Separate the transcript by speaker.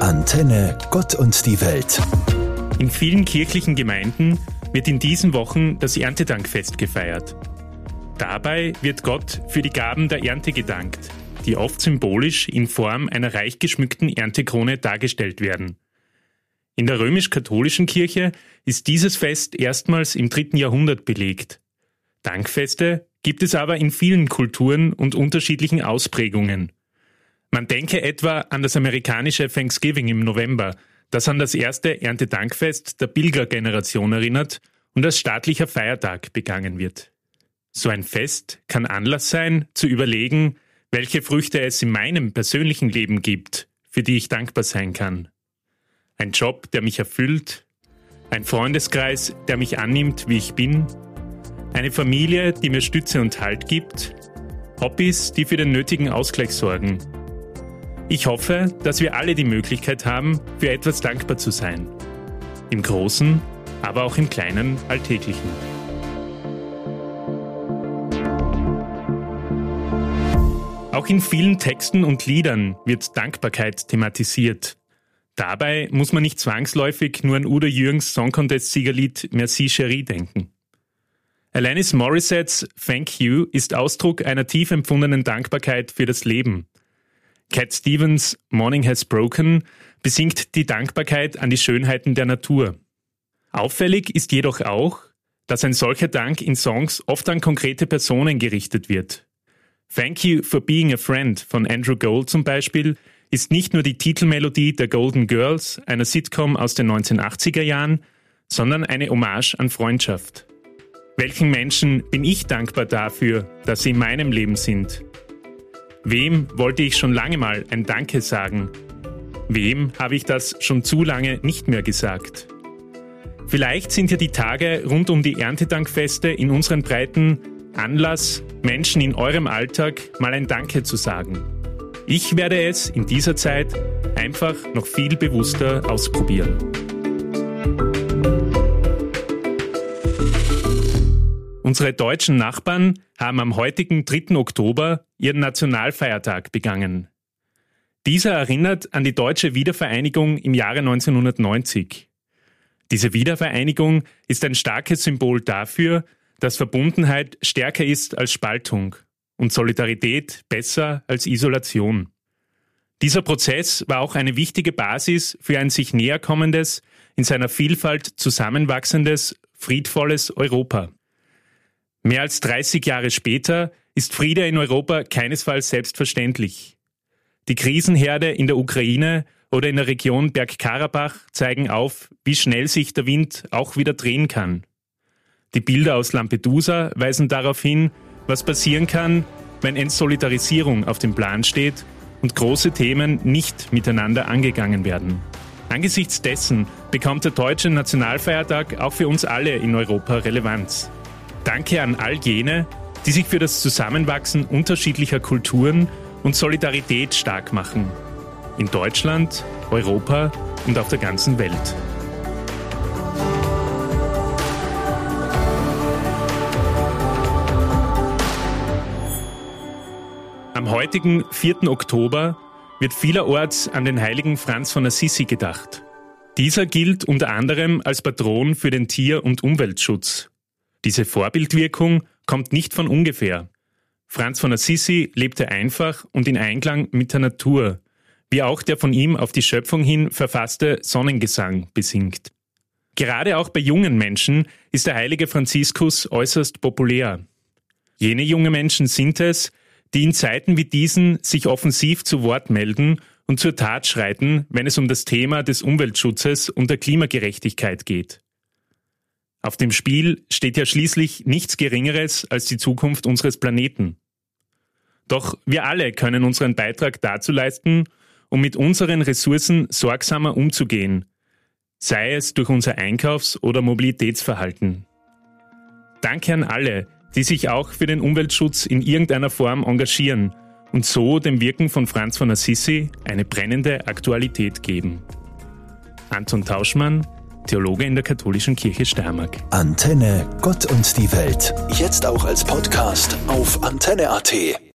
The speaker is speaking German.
Speaker 1: Antenne Gott und die Welt.
Speaker 2: In vielen kirchlichen Gemeinden wird in diesen Wochen das Erntedankfest gefeiert. Dabei wird Gott für die Gaben der Ernte gedankt, die oft symbolisch in Form einer reich geschmückten Erntekrone dargestellt werden. In der römisch-katholischen Kirche ist dieses Fest erstmals im dritten Jahrhundert belegt. Dankfeste gibt es aber in vielen Kulturen und unterschiedlichen Ausprägungen. Man denke etwa an das amerikanische Thanksgiving im November, das an das erste Erntedankfest der Pilgergeneration erinnert und als staatlicher Feiertag begangen wird. So ein Fest kann Anlass sein, zu überlegen, welche Früchte es in meinem persönlichen Leben gibt, für die ich dankbar sein kann. Ein Job, der mich erfüllt, ein Freundeskreis, der mich annimmt, wie ich bin, eine Familie, die mir Stütze und Halt gibt, Hobbys, die für den nötigen Ausgleich sorgen ich hoffe, dass wir alle die Möglichkeit haben, für etwas dankbar zu sein. Im Großen, aber auch im kleinen Alltäglichen. Auch in vielen Texten und Liedern wird Dankbarkeit thematisiert. Dabei muss man nicht zwangsläufig nur an Udo Jürgens Song Contest Siegerlied Merci Cherie denken. Alanis Morissettes Thank You ist Ausdruck einer tief empfundenen Dankbarkeit für das Leben, Cat Stevens Morning Has Broken besingt die Dankbarkeit an die Schönheiten der Natur. Auffällig ist jedoch auch, dass ein solcher Dank in Songs oft an konkrete Personen gerichtet wird. Thank You for Being a Friend von Andrew Gold zum Beispiel ist nicht nur die Titelmelodie der Golden Girls, einer Sitcom aus den 1980er Jahren, sondern eine Hommage an Freundschaft. Welchen Menschen bin ich dankbar dafür, dass sie in meinem Leben sind? Wem wollte ich schon lange mal ein Danke sagen? Wem habe ich das schon zu lange nicht mehr gesagt? Vielleicht sind ja die Tage rund um die Erntedankfeste in unseren Breiten Anlass, Menschen in eurem Alltag mal ein Danke zu sagen. Ich werde es in dieser Zeit einfach noch viel bewusster ausprobieren. Unsere deutschen Nachbarn haben am heutigen 3. Oktober ihren Nationalfeiertag begangen. Dieser erinnert an die deutsche Wiedervereinigung im Jahre 1990. Diese Wiedervereinigung ist ein starkes Symbol dafür, dass Verbundenheit stärker ist als Spaltung und Solidarität besser als Isolation. Dieser Prozess war auch eine wichtige Basis für ein sich näherkommendes, in seiner Vielfalt zusammenwachsendes, friedvolles Europa. Mehr als 30 Jahre später ist Friede in Europa keinesfalls selbstverständlich. Die Krisenherde in der Ukraine oder in der Region Bergkarabach zeigen auf, wie schnell sich der Wind auch wieder drehen kann. Die Bilder aus Lampedusa weisen darauf hin, was passieren kann, wenn Entsolidarisierung auf dem Plan steht und große Themen nicht miteinander angegangen werden. Angesichts dessen bekommt der deutsche Nationalfeiertag auch für uns alle in Europa Relevanz. Danke an all jene, die sich für das Zusammenwachsen unterschiedlicher Kulturen und Solidarität stark machen. In Deutschland, Europa und auf der ganzen Welt. Am heutigen 4. Oktober wird vielerorts an den heiligen Franz von Assisi gedacht. Dieser gilt unter anderem als Patron für den Tier- und Umweltschutz diese Vorbildwirkung kommt nicht von ungefähr. Franz von Assisi lebte einfach und in Einklang mit der Natur, wie auch der von ihm auf die Schöpfung hin verfasste Sonnengesang besingt. Gerade auch bei jungen Menschen ist der heilige Franziskus äußerst populär. Jene junge Menschen sind es, die in Zeiten wie diesen sich offensiv zu Wort melden und zur Tat schreiten, wenn es um das Thema des Umweltschutzes und der Klimagerechtigkeit geht. Auf dem Spiel steht ja schließlich nichts Geringeres als die Zukunft unseres Planeten. Doch wir alle können unseren Beitrag dazu leisten, um mit unseren Ressourcen sorgsamer umzugehen, sei es durch unser Einkaufs- oder Mobilitätsverhalten. Danke an alle, die sich auch für den Umweltschutz in irgendeiner Form engagieren und so dem Wirken von Franz von Assisi eine brennende Aktualität geben. Anton Tauschmann, Theologe in der Katholischen Kirche Steiermark.
Speaker 1: Antenne, Gott und die Welt. Jetzt auch als Podcast auf antenne.at.